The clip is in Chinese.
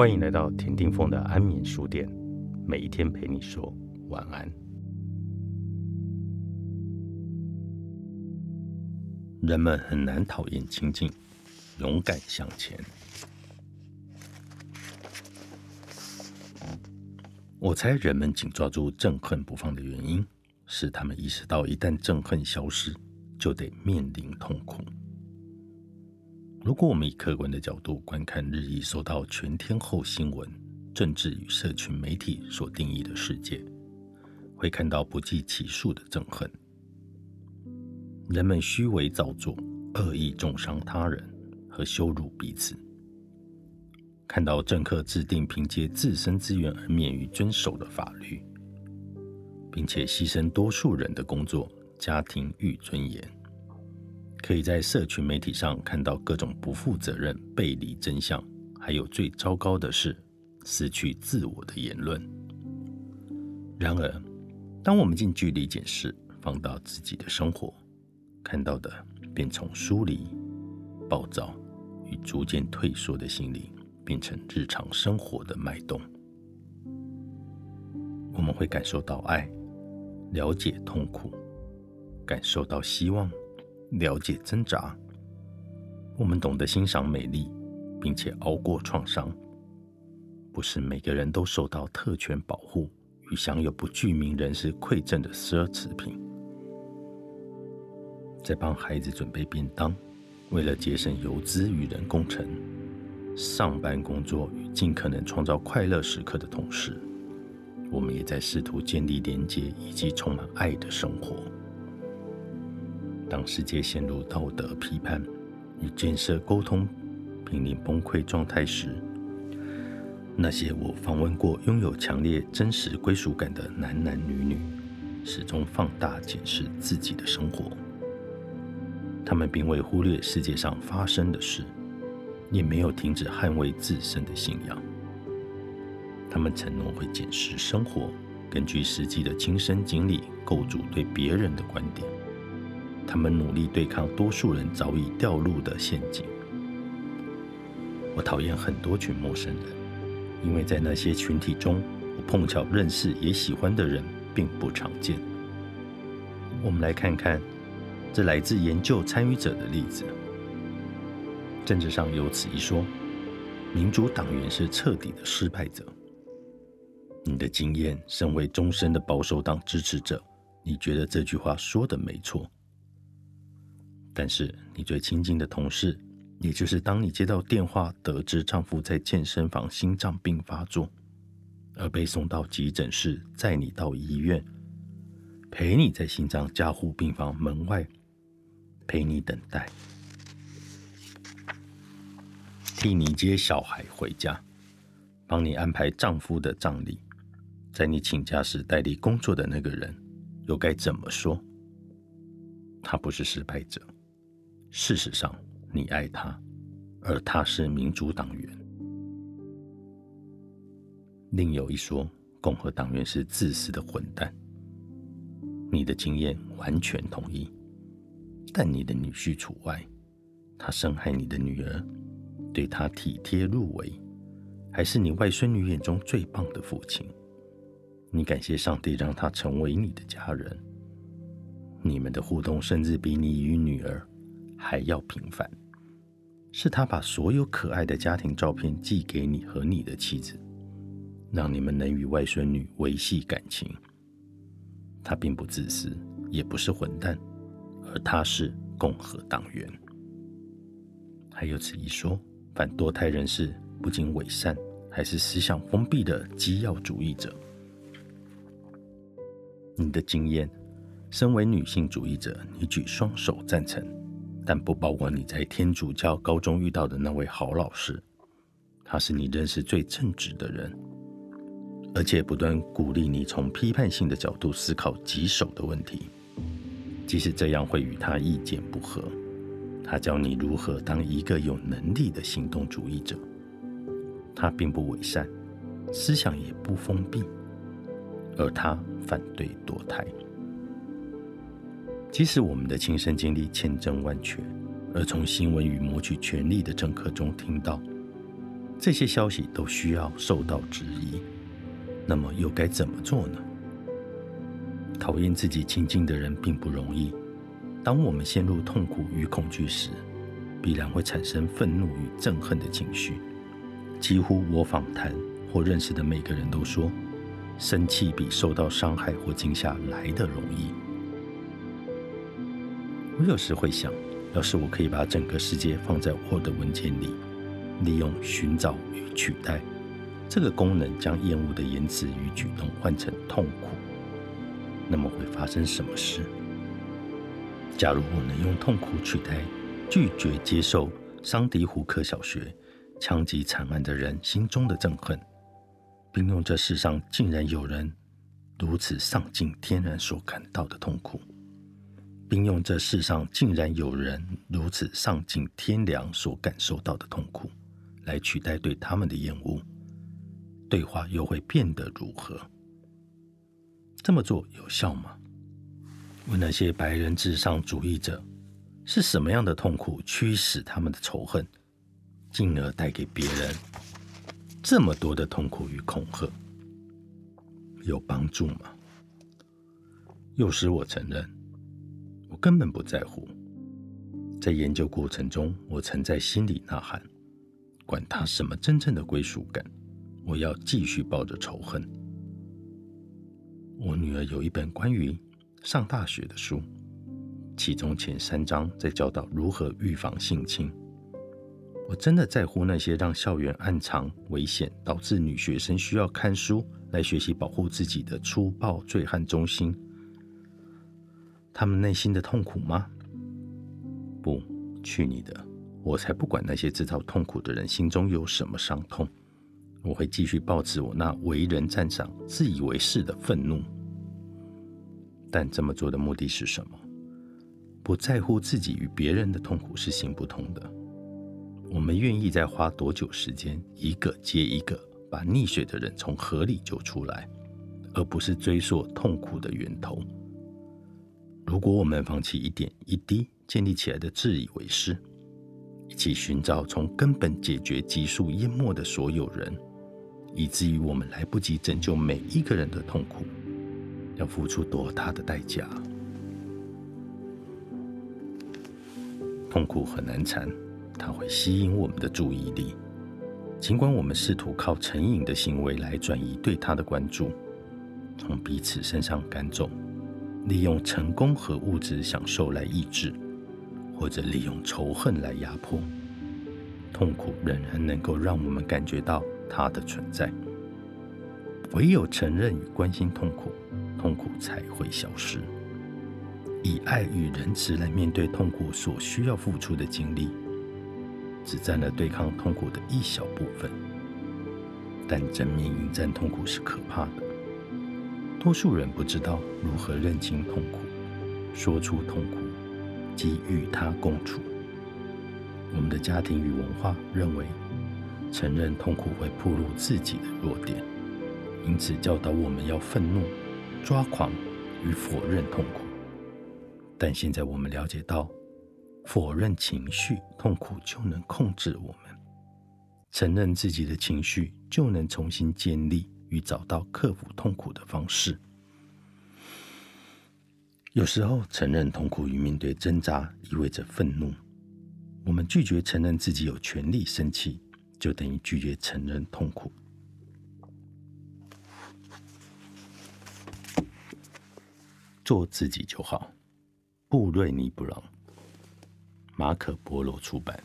欢迎来到田定峰的安眠书店，每一天陪你说晚安。人们很难讨厌亲近，勇敢向前。我猜人们紧抓住憎恨不放的原因，是他们意识到一旦憎恨消失，就得面临痛苦。如果我们以客观的角度观看日益受到全天候新闻、政治与社群媒体所定义的世界，会看到不计其数的憎恨。人们虚伪造作、恶意重伤他人和羞辱彼此。看到政客制定凭借自身资源而免于遵守的法律，并且牺牲多数人的工作、家庭与尊严。可以在社群媒体上看到各种不负责任、背离真相，还有最糟糕的是失去自我的言论。然而，当我们近距离检视，放到自己的生活，看到的便从疏离、暴躁与逐渐退缩的心灵，变成日常生活的脉动。我们会感受到爱，了解痛苦，感受到希望。了解挣扎，我们懂得欣赏美丽，并且熬过创伤。不是每个人都受到特权保护与享有不具名人士馈赠的奢侈品。在帮孩子准备便当，为了节省油资与人工程，上班工作与尽可能创造快乐时刻的同时，我们也在试图建立连接以及充满爱的生活。当世界陷入道德批判与建设沟通濒临崩溃状态时，那些我访问过拥有强烈真实归属感的男男女女，始终放大检视自己的生活。他们并未忽略世界上发生的事，也没有停止捍卫自身的信仰。他们承诺会检视生活，根据实际的亲身经历构筑对别人的观点。他们努力对抗多数人早已掉入的陷阱。我讨厌很多群陌生人，因为在那些群体中，我碰巧认识也喜欢的人并不常见。我们来看看这来自研究参与者的例子。政治上有此一说：民主党员是彻底的失败者。你的经验，身为终身的保守党支持者，你觉得这句话说的没错。但是，你最亲近的同事，也就是当你接到电话得知丈夫在健身房心脏病发作，而被送到急诊室，载你到医院，陪你在心脏加护病房门外陪你等待，替你接小孩回家，帮你安排丈夫的葬礼，在你请假时代理工作的那个人，又该怎么说？他不是失败者。事实上，你爱他，而他是民主党员。另有一说，共和党员是自私的混蛋。你的经验完全同意，但你的女婿除外。他伤害你的女儿，对他体贴入微，还是你外孙女眼中最棒的父亲。你感谢上帝让他成为你的家人。你们的互动甚至比你与女儿。还要平凡，是他把所有可爱的家庭照片寄给你和你的妻子，让你们能与外孙女维系感情。他并不自私，也不是混蛋，而他是共和党员。还有此一说，反堕胎人士不仅伪善，还是思想封闭的基要主义者。你的经验，身为女性主义者，你举双手赞成。但不包括你在天主教高中遇到的那位好老师，他是你认识最正直的人，而且不断鼓励你从批判性的角度思考棘手的问题，即使这样会与他意见不合。他教你如何当一个有能力的行动主义者。他并不伪善，思想也不封闭，而他反对堕胎。即使我们的亲身经历千真万确，而从新闻与谋取权力的政客中听到，这些消息都需要受到质疑。那么又该怎么做呢？讨厌自己亲近的人并不容易。当我们陷入痛苦与恐惧时，必然会产生愤怒与憎恨的情绪。几乎我访谈或认识的每个人都说，生气比受到伤害或惊吓来的容易。我有时会想，要是我可以把整个世界放在 Word 文件里，利用寻找与取代这个功能，将厌恶的言辞与举动换成痛苦，那么会发生什么事？假如我能用痛苦取代拒绝接受桑迪胡克小学枪击惨案的人心中的憎恨，并用这世上竟然有人如此丧尽天然所感到的痛苦。并用这世上竟然有人如此丧尽天良所感受到的痛苦，来取代对他们的厌恶，对话又会变得如何？这么做有效吗？问那些白人至上主义者，是什么样的痛苦驱使他们的仇恨，进而带给别人这么多的痛苦与恐吓？有帮助吗？有时我承认。我根本不在乎。在研究过程中，我曾在心里呐喊：“管他什么真正的归属感，我要继续抱着仇恨。”我女儿有一本关于上大学的书，其中前三章在教导如何预防性侵。我真的在乎那些让校园暗藏危险，导致女学生需要看书来学习保护自己的粗暴醉汉中心。他们内心的痛苦吗？不，去你的！我才不管那些制造痛苦的人心中有什么伤痛。我会继续保持我那为人赞赏、自以为是的愤怒。但这么做的目的是什么？不在乎自己与别人的痛苦是行不通的。我们愿意再花多久时间，一个接一个把溺水的人从河里救出来，而不是追溯痛苦的源头。如果我们放弃一点一滴建立起来的自以为是，一起寻找从根本解决急速淹没的所有人，以至于我们来不及拯救每一个人的痛苦，要付出多大的代价？痛苦很难缠，它会吸引我们的注意力，尽管我们试图靠成瘾的行为来转移对它的关注，从彼此身上赶走。利用成功和物质享受来抑制，或者利用仇恨来压迫，痛苦仍然能够让我们感觉到它的存在。唯有承认与关心痛苦，痛苦才会消失。以爱与仁慈来面对痛苦所需要付出的精力，只占了对抗痛苦的一小部分。但正面迎战痛苦是可怕的。多数人不知道如何认清痛苦，说出痛苦，及与他共处。我们的家庭与文化认为，承认痛苦会暴露自己的弱点，因此教导我们要愤怒、抓狂与否认痛苦。但现在我们了解到，否认情绪，痛苦就能控制我们；承认自己的情绪，就能重新建立。与找到克服痛苦的方式。有时候，承认痛苦与面对挣扎意味着愤怒。我们拒绝承认自己有权利生气，就等于拒绝承认痛苦。做自己就好。布瑞尼·布朗，马可·波罗出版。